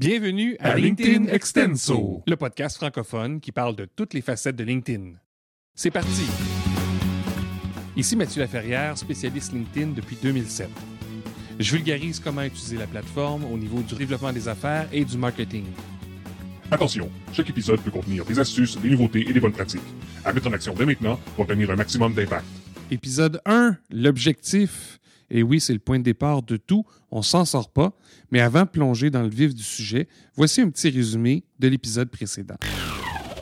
Bienvenue à, À LinkedIn, LinkedIn Extenso, le podcast francophone qui parle de toutes les facettes de LinkedIn. C'est parti! Ici Mathieu Laferrière, spécialiste LinkedIn depuis 2007. Je vulgarise comment utiliser la plateforme au niveau du développement des affaires et du marketing. Attention, chaque épisode peut contenir des astuces, des nouveautés et des bonnes pratiques. À mettre en action dès maintenant pour obtenir un maximum d'impact. Épisode 1, l'objectif. Et oui, c'est le point de départ de tout, on s'en sort pas. Mais avant de plonger dans le vif du sujet, voici un petit résumé de l'épisode précédent.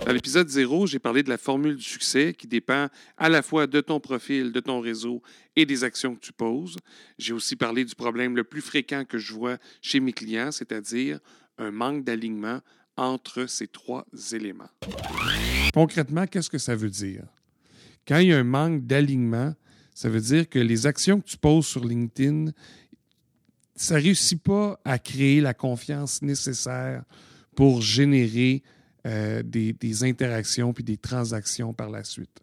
Dans l'épisode 0, j'ai parlé de la formule du succès qui dépend à la fois de ton profil, de ton réseau et des actions que tu poses. J'ai aussi parlé du problème le plus fréquent que je vois chez mes clients, c'est-à-dire un manque d'alignement entre ces trois éléments. Concrètement, qu'est-ce que ça veut dire? Quand il y a un manque d'alignement, ça veut dire que les actions que tu poses sur LinkedIn, ça ne réussit pas à créer la confiance nécessaire pour générer euh, des, interactions puis des transactions par la suite.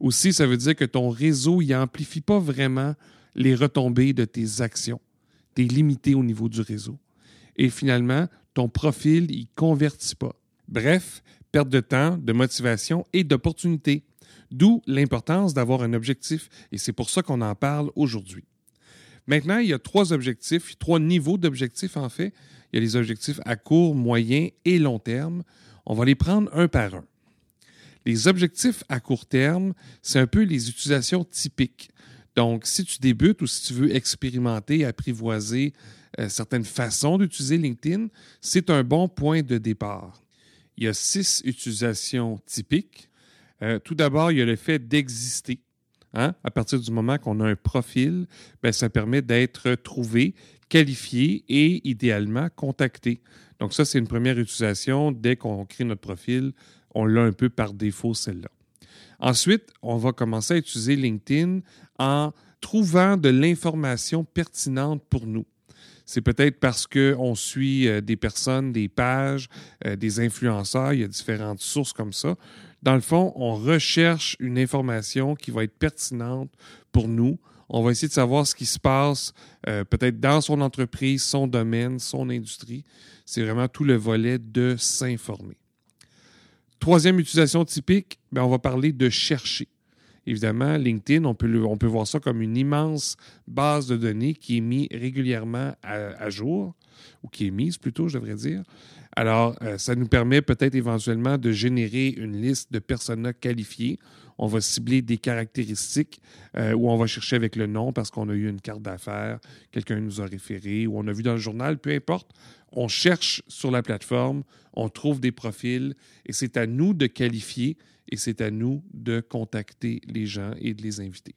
Aussi, ça veut dire que ton réseau n'amplifie pas vraiment les retombées de tes actions. Tu es limité au niveau du réseau. Et finalement, ton profil, il convertit pas. Bref, perte de temps, de motivation et d'opportunité. D'où l'importance d'avoir un objectif et c'est pour ça qu'on en parle aujourd'hui. Maintenant, il y a trois objectifs, trois niveaux d'objectifs en fait. Il y a les objectifs à court, moyen et long terme. On va les prendre un par un. Les objectifs à court terme, c'est un peu les utilisations typiques. Donc, si tu débutes ou si tu veux expérimenter, apprivoiser euh, certaines façons d'utiliser LinkedIn, c'est un bon point de départ. Il y a six utilisations typiques. Euh, tout d'abord, il y a le fait d'exister. Hein? À partir du moment qu'on a un profil, ben, ça permet d'être trouvé, qualifié et idéalement contacté. Donc ça, c'est une première utilisation. Dès qu'on crée notre profil, on l'a un peu par défaut, celle-là. Ensuite, on va commencer à utiliser LinkedIn en trouvant de l'information pertinente pour nous. C'est peut-être parce qu'on suit euh, des personnes, des pages, euh, des influenceurs, il y a différentes sources comme ça. Dans le fond, on recherche une information qui va être pertinente pour nous. On va essayer de savoir ce qui se passe euh, peut-être dans son entreprise, son domaine, son industrie. C'est vraiment tout le volet de s'informer. Troisième utilisation typique, ben, on va parler de chercher. Évidemment, LinkedIn, on peut, voir ça comme une immense base de données qui est mise régulièrement à jour, ou qui est mise plutôt, je devrais dire. Alors, euh, ça nous permet peut-être éventuellement de générer une liste de personas qualifiés. On va cibler des caractéristiques euh, ou on va chercher avec le nom parce qu'on a eu une carte d'affaires, quelqu'un nous a référé ou on a vu dans le journal, peu importe. On cherche sur la plateforme, on trouve des profils et c'est à nous de qualifier et c'est à nous de contacter les gens et de les inviter.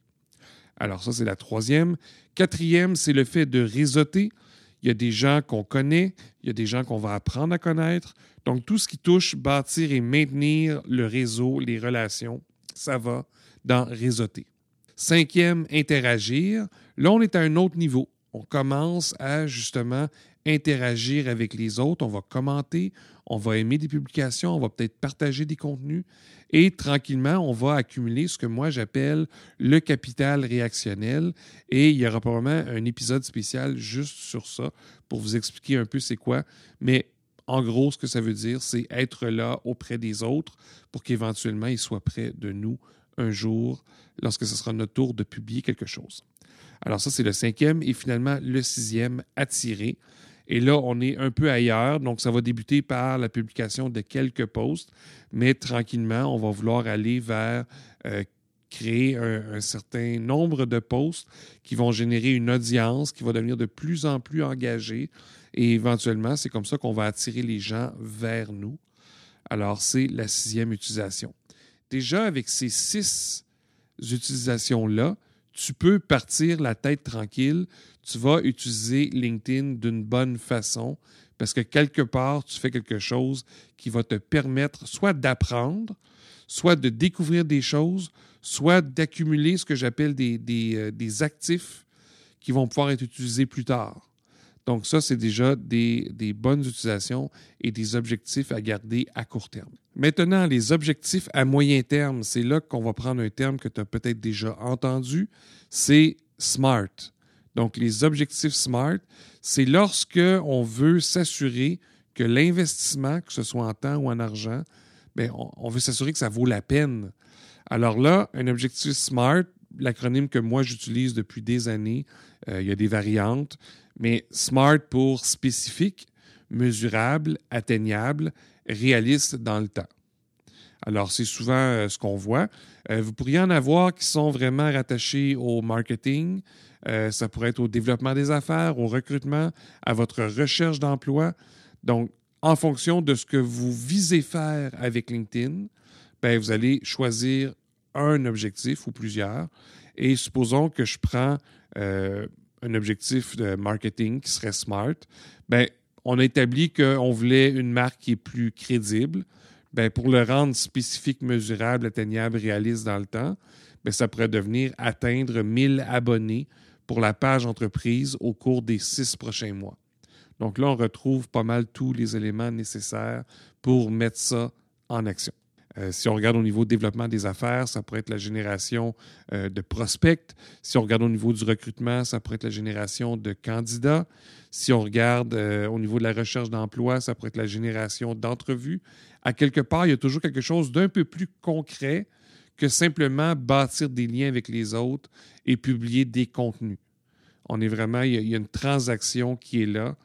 Alors ça, c'est la troisième. Quatrième, c'est le fait de réseauter. Il y a des gens qu'on connaît, il y a des gens qu'on va apprendre à connaître. Donc, tout ce qui touche bâtir et maintenir le réseau, les relations, ça va dans réseauter. Cinquième, interagir. Là, on est à un autre niveau. On commence à justement interagir avec les autres. On va commenter, on va aimer des publications, on va peut-être partager des contenus et tranquillement, on va accumuler ce que moi j'appelle le capital réactionnel. Et il y aura probablement un épisode spécial juste sur ça pour vous expliquer un peu c'est quoi. Mais en gros, ce que ça veut dire, c'est être là auprès des autres pour qu'éventuellement ils soient près de nous un jour lorsque ce sera notre tour de publier quelque chose. Alors ça, c'est le cinquième. Et finalement, le sixième, attirer. Et là, on est un peu ailleurs. Donc, ça va débuter par la publication de quelques posts, mais tranquillement, on va vouloir aller vers euh, créer un, un, certain nombre de posts qui vont générer une audience qui va devenir de plus en plus engagée. Et éventuellement, c'est comme ça qu'on va attirer les gens vers nous. Alors, c'est la sixième utilisation. Déjà, avec ces six utilisations-là, tu peux partir la tête tranquille. Tu vas utiliser LinkedIn d'une bonne façon parce que quelque part, tu fais quelque chose qui va te permettre soit d'apprendre, soit de découvrir des choses, soit d'accumuler ce que j'appelle des, des, euh, des, actifs qui vont pouvoir être utilisés plus tard. Donc ça, c'est déjà des, des, bonnes utilisations et des objectifs à garder à court terme. Maintenant, les objectifs à moyen terme, c'est là qu'on va prendre un terme que tu as peut-être déjà entendu, c'est SMART. Donc les objectifs SMART, c'est lorsque on veut s'assurer que l'investissement, que ce soit en temps ou en argent, bien, on, veut s'assurer que ça vaut la peine. Alors là, un objectif SMART, l'acronyme que moi j'utilise depuis des années, euh, il y a des variantes, mais SMART pour spécifique, mesurable, atteignable, réaliste dans le temps. Alors, c'est souvent euh, ce qu'on voit. Euh, vous pourriez en avoir qui sont vraiment rattachés au marketing, ça pourrait être au développement des affaires, au recrutement, à votre recherche d'emploi. Donc, en fonction de ce que vous visez faire avec LinkedIn, ben, vous allez choisir un objectif ou plusieurs. Et supposons que je prends un objectif de marketing qui serait SMART, ben, on a établi qu'on voulait une marque qui est plus crédible. Ben, pour le rendre spécifique, mesurable, atteignable, réaliste dans le temps, ben, ça pourrait devenir atteindre 1000 abonnés pour la page entreprise au cours des six prochains mois. Donc là, on retrouve pas mal tous les éléments nécessaires pour mettre ça en action. Euh, si on regarde au niveau développement des affaires, ça pourrait être la génération euh, de prospects. Si on regarde au niveau du recrutement, ça pourrait être la génération de candidats. Si on regarde euh, au niveau de la recherche d'emploi, ça pourrait être la génération d'entrevues. À quelque part, il y a toujours quelque chose d'un peu plus concret que simplement bâtir des liens avec les autres et publier des contenus. On est vraiment, il y a une transaction qui est là.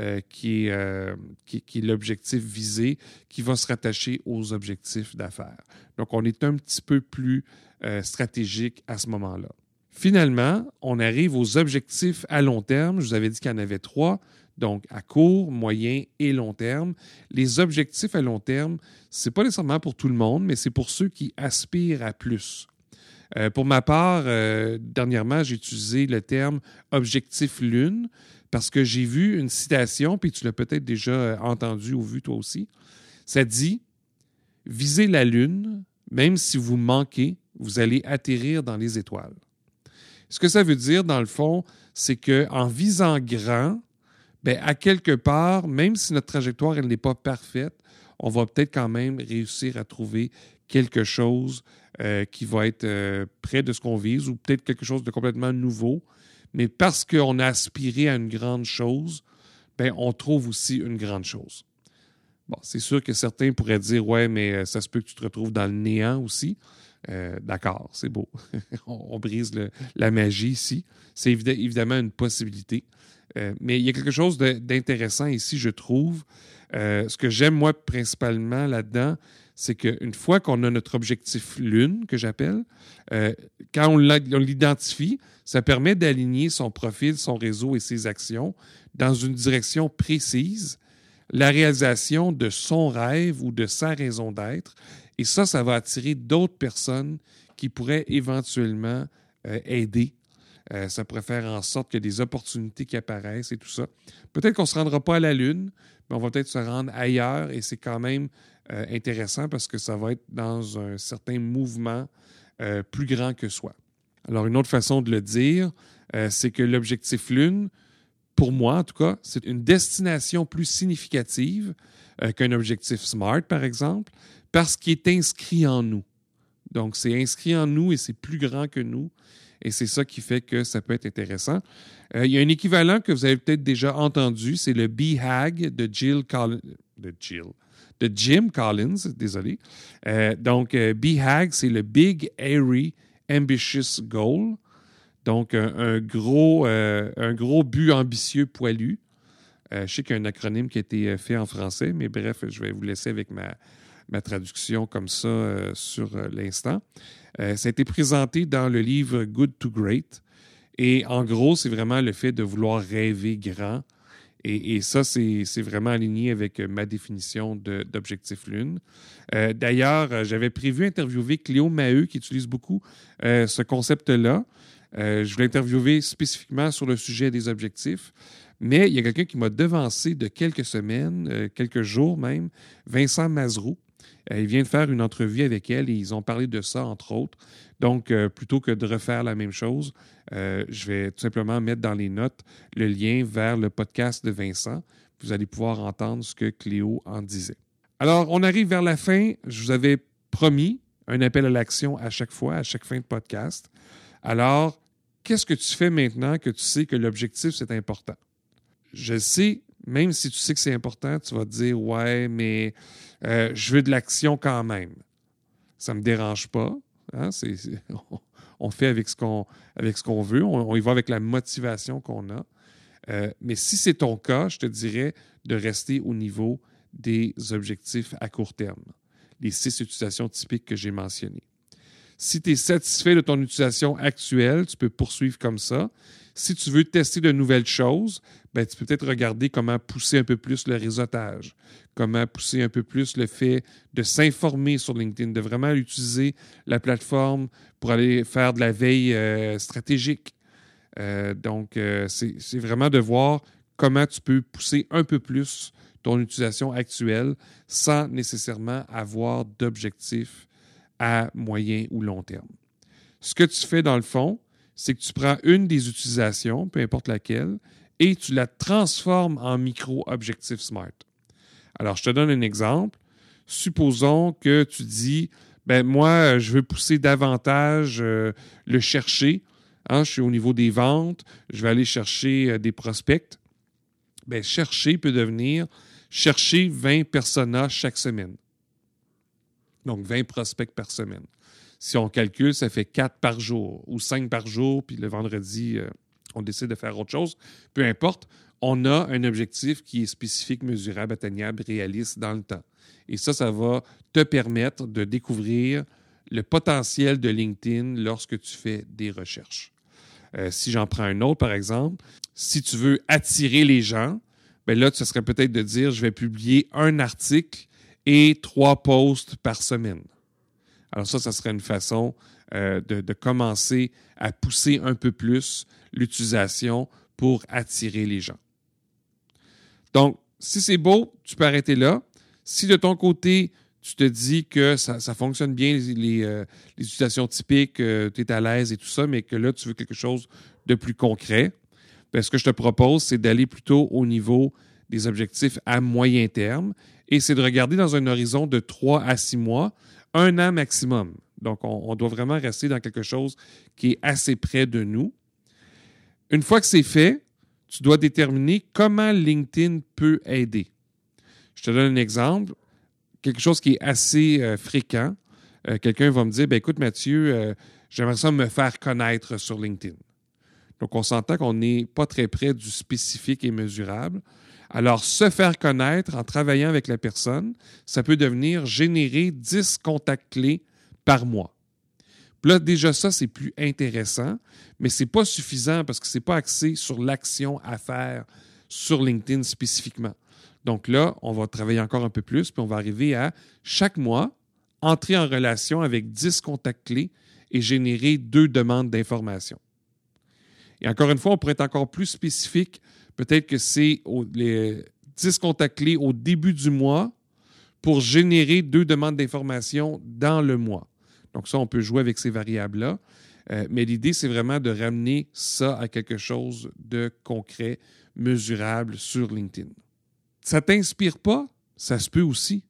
Euh, euh, qui est, l'objectif visé, qui va se rattacher aux objectifs d'affaires. Donc, on est un petit peu plus euh, stratégique à ce moment-là. Finalement, on arrive aux objectifs à long terme. Je vous avais dit qu'il y en avait trois. Donc, à court, moyen et long terme. Les objectifs à long terme, ce n'est pas nécessairement pour tout le monde, mais c'est pour ceux qui aspirent à plus. pour ma part, dernièrement, j'ai utilisé le terme objectif lune parce que j'ai vu une citation, puis tu l'as peut-être déjà euh, entendu ou vu toi aussi. Ça dit Visez la Lune, même si vous manquez, vous allez atterrir dans les étoiles. Ce que ça veut dire, dans le fond, c'est qu'en visant grand, bien, à quelque part, même si notre trajectoire n'est pas parfaite, on va peut-être quand même réussir à trouver quelque chose euh, qui va être euh, près de ce qu'on vise ou peut-être quelque chose de complètement nouveau mais parce qu'on a aspiré à une grande chose, ben, on trouve aussi une grande chose. Bon, c'est sûr que certains pourraient dire Ouais, mais euh, ça se peut que tu te retrouves dans le néant aussi. Euh, d'accord, c'est beau. on, brise la magie ici. C'est évidemment une possibilité. Euh, mais il y a quelque chose d'intéressant ici, je trouve. Ce que j'aime, moi, principalement là-dedans, c'est qu'une fois qu'on a notre objectif lune, que j'appelle, quand on l'identifie, ça permet d'aligner son profil, son réseau et ses actions dans une direction précise, la réalisation de son rêve ou de sa raison d'être. Et ça, ça va attirer d'autres personnes qui pourraient éventuellement euh, aider. Euh, ça pourrait faire en sorte ait des opportunités qui apparaissent et tout ça. Peut-être qu'on ne se rendra pas à la Lune, mais on va peut-être se rendre ailleurs et c'est quand même euh, intéressant parce que ça va être dans un certain mouvement plus grand que soi. Alors, une autre façon de le dire, euh, c'est que l'objectif Lune, pour moi en tout cas, c'est une destination plus significative euh, qu'un objectif SMART, par exemple, parce qu'il est inscrit en nous. Donc, c'est inscrit en nous et c'est plus grand que nous. Et c'est ça qui fait que ça peut être intéressant. Euh, il y a un équivalent que vous avez peut-être déjà entendu, c'est le BHAG de Jill Collins. De Jill. De Jim Collins, désolé. donc, BHAG, c'est le Big Airy Ambitious Goal. Donc, un, gros, euh, un gros but ambitieux poilu. Euh, je sais qu'il y a un acronyme qui a été euh, fait en français, mais bref, je vais vous laisser avec ma, ma traduction comme ça sur l'instant. ça a été présenté dans le livre Good to Great. Et en gros, c'est vraiment le fait de vouloir rêver grand, et, ça, c'est vraiment aligné avec euh, ma définition d'objectif lune. Euh, d'ailleurs, euh, j'avais prévu interviewer Cléo Maheu, qui utilise beaucoup ce concept-là. je voulais interviewer spécifiquement sur le sujet des objectifs. Mais il y a quelqu'un qui m'a devancé de quelques semaines, quelques jours même, Vincent Mazrou. Il vient de faire une entrevue avec elle et ils ont parlé de ça, entre autres. Donc, plutôt que de refaire la même chose, euh, je vais tout simplement mettre dans les notes le lien vers le podcast de Vincent. Vous allez pouvoir entendre ce que Cléo en disait. Alors, on arrive vers la fin. Je vous avais promis un appel à l'action à chaque fois, à chaque fin de podcast. Alors, qu'est-ce que tu fais maintenant que tu sais que l'objectif, c'est important? Je sais, même si tu sais que c'est important, tu vas te dire Ouais, mais euh, je veux de l'action quand même. Ça ne me dérange pas. Hein? on fait avec ce qu'on veut. On, y va avec la motivation qu'on a. Euh, mais si c'est ton cas, je te dirais de rester au niveau des objectifs à court terme, les six utilisations typiques que j'ai mentionnées. Si tu es satisfait de ton utilisation actuelle, tu peux poursuivre comme ça. Si tu veux tester de nouvelles choses, ben, tu peux peut-être regarder comment pousser un peu plus le réseautage, comment pousser un peu plus le fait de s'informer sur LinkedIn, de vraiment utiliser la plateforme pour aller faire de la veille euh, stratégique. Euh, donc, euh, c'est vraiment de voir comment tu peux pousser un peu plus ton utilisation actuelle sans nécessairement avoir d'objectifs à moyen ou long terme. Ce que tu fais dans le fond, c'est que tu prends une des utilisations, peu importe laquelle, et tu la transformes en micro-objectif SMART. Alors, je te donne un exemple. Supposons que tu dis, ben moi, je veux pousser davantage euh, le chercher. Hein, je suis au niveau des ventes, je vais aller chercher euh, des prospects. Ben, chercher peut devenir chercher 20 personas chaque semaine. Donc, 20 prospects par semaine. Si on calcule, ça fait 4 par jour ou 5 par jour, puis le vendredi, euh, on décide de faire autre chose. Peu importe, on a un objectif qui est spécifique, mesurable, atteignable, réaliste dans le temps. Et ça, ça va te permettre de découvrir le potentiel de LinkedIn lorsque tu fais des recherches. Euh, si j'en prends un autre, par exemple, si tu veux attirer les gens, bien là, ce serait peut-être de dire, je vais publier un article et trois posts par semaine. Alors ça, ça serait une façon euh, de, commencer à pousser un peu plus l'utilisation pour attirer les gens. Donc, si c'est beau, tu peux arrêter là. Si de ton côté, tu te dis que ça, fonctionne bien, les, euh, utilisations typiques, euh, tu es à l'aise et tout ça, mais que là, tu veux quelque chose de plus concret, bien, ce que je te propose, c'est d'aller plutôt au niveau des objectifs à moyen terme et c'est de regarder dans un horizon de 3 à 6 mois, un an maximum. Donc, on, doit vraiment rester dans quelque chose qui est assez près de nous. Une fois que c'est fait, tu dois déterminer comment LinkedIn peut aider. Je te donne un exemple, quelque chose qui est assez euh, fréquent. Euh, quelqu'un va me dire, ben, écoute Mathieu, euh, j'aimerais ça me faire connaître sur LinkedIn. Donc, on s'entend qu'on n'est pas très près du spécifique et mesurable. Alors, se faire connaître en travaillant avec la personne, ça peut devenir générer 10 contacts clés par mois. là, déjà ça, c'est plus intéressant, mais ce n'est pas suffisant parce que ce n'est pas axé sur l'action à faire sur LinkedIn spécifiquement. Donc là, on va travailler encore un peu plus, puis on va arriver à chaque mois entrer en relation avec 10 contacts clés et générer deux demandes d'information. Et encore une fois, on pourrait être encore plus spécifique Peut-être que c'est les 10 contacts clés au début du mois pour générer deux demandes d'information dans le mois. Donc ça, on peut jouer avec ces variables-là. Euh, mais l'idée, c'est vraiment de ramener ça à quelque chose de concret, mesurable sur LinkedIn. Ça ne t'inspire pas? Ça se peut aussi.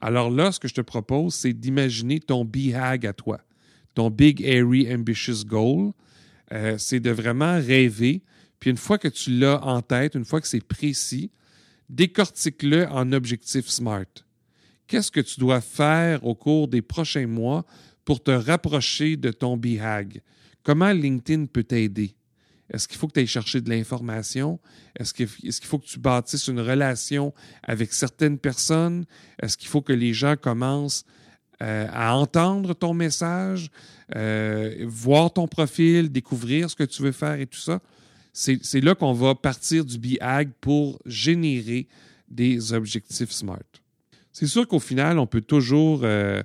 Alors là, ce que je te propose, c'est d'imaginer ton BHAG à toi, ton Big, Airy, Ambitious Goal. Euh, c'est de vraiment rêver puis une fois que tu l'as en tête, une fois que c'est précis, décortique-le en objectif SMART. Qu'est-ce que tu dois faire au cours des prochains mois pour te rapprocher de ton BHAG? Comment LinkedIn peut t'aider? Est-ce qu'il faut que tu ailles chercher de l'information? Est-ce qu'il faut que tu bâtisses une relation avec certaines personnes? Est-ce qu'il faut que les gens commencent euh, à entendre ton message, euh, voir ton profil, découvrir ce que tu veux faire et tout ça? C'est là qu'on va partir du BHAG pour générer des objectifs SMART. C'est sûr qu'au final, on peut toujours euh,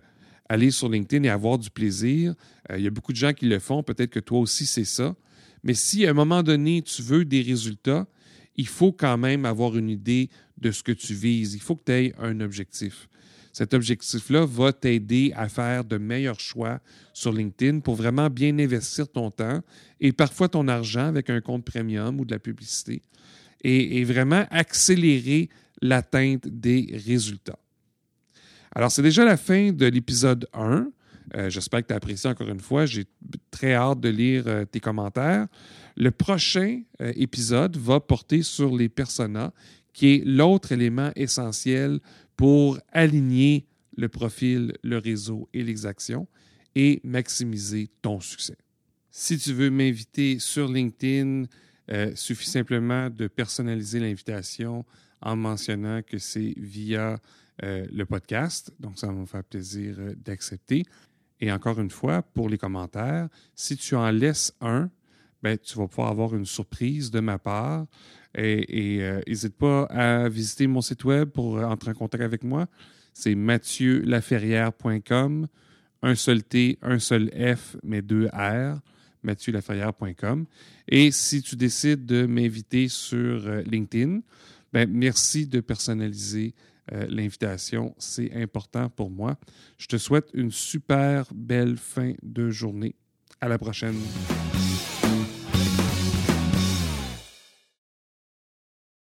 aller sur LinkedIn et avoir du plaisir. Euh, il y a beaucoup de gens qui le font, peut-être que toi aussi c'est ça. Mais si à un moment donné, tu veux des résultats, il faut quand même avoir une idée de ce que tu vises. Il faut que tu aies un objectif. Cet objectif-là va t'aider à faire de meilleurs choix sur LinkedIn pour vraiment bien investir ton temps et parfois ton argent avec un compte premium ou de la publicité et, vraiment accélérer l'atteinte des résultats. Alors, c'est déjà la fin de l'épisode 1. Euh, j'espère que tu as apprécié encore une fois. J'ai très hâte de lire euh, tes commentaires. Le prochain euh, épisode va porter sur les personas qui est l'autre élément essentiel pour aligner le profil, le réseau et les actions et maximiser ton succès. Si tu veux m'inviter sur LinkedIn, euh, suffit simplement de personnaliser l'invitation en mentionnant que c'est via euh, le podcast. Donc, ça va me faire plaisir euh, d'accepter. Et encore une fois, pour les commentaires, si tu en laisses un, ben, tu vas pouvoir avoir une surprise de ma part. Et n'hésite pas à visiter mon site web pour entrer en contact avec moi. C'est mathieu-laferrière.com un seul T, un seul F, mais deux R, mathieu-laferrière.com. Et si tu décides de m'inviter sur LinkedIn, ben, merci de personnaliser euh, l'invitation. C'est important pour moi. Je te souhaite une super belle fin de journée. À la prochaine.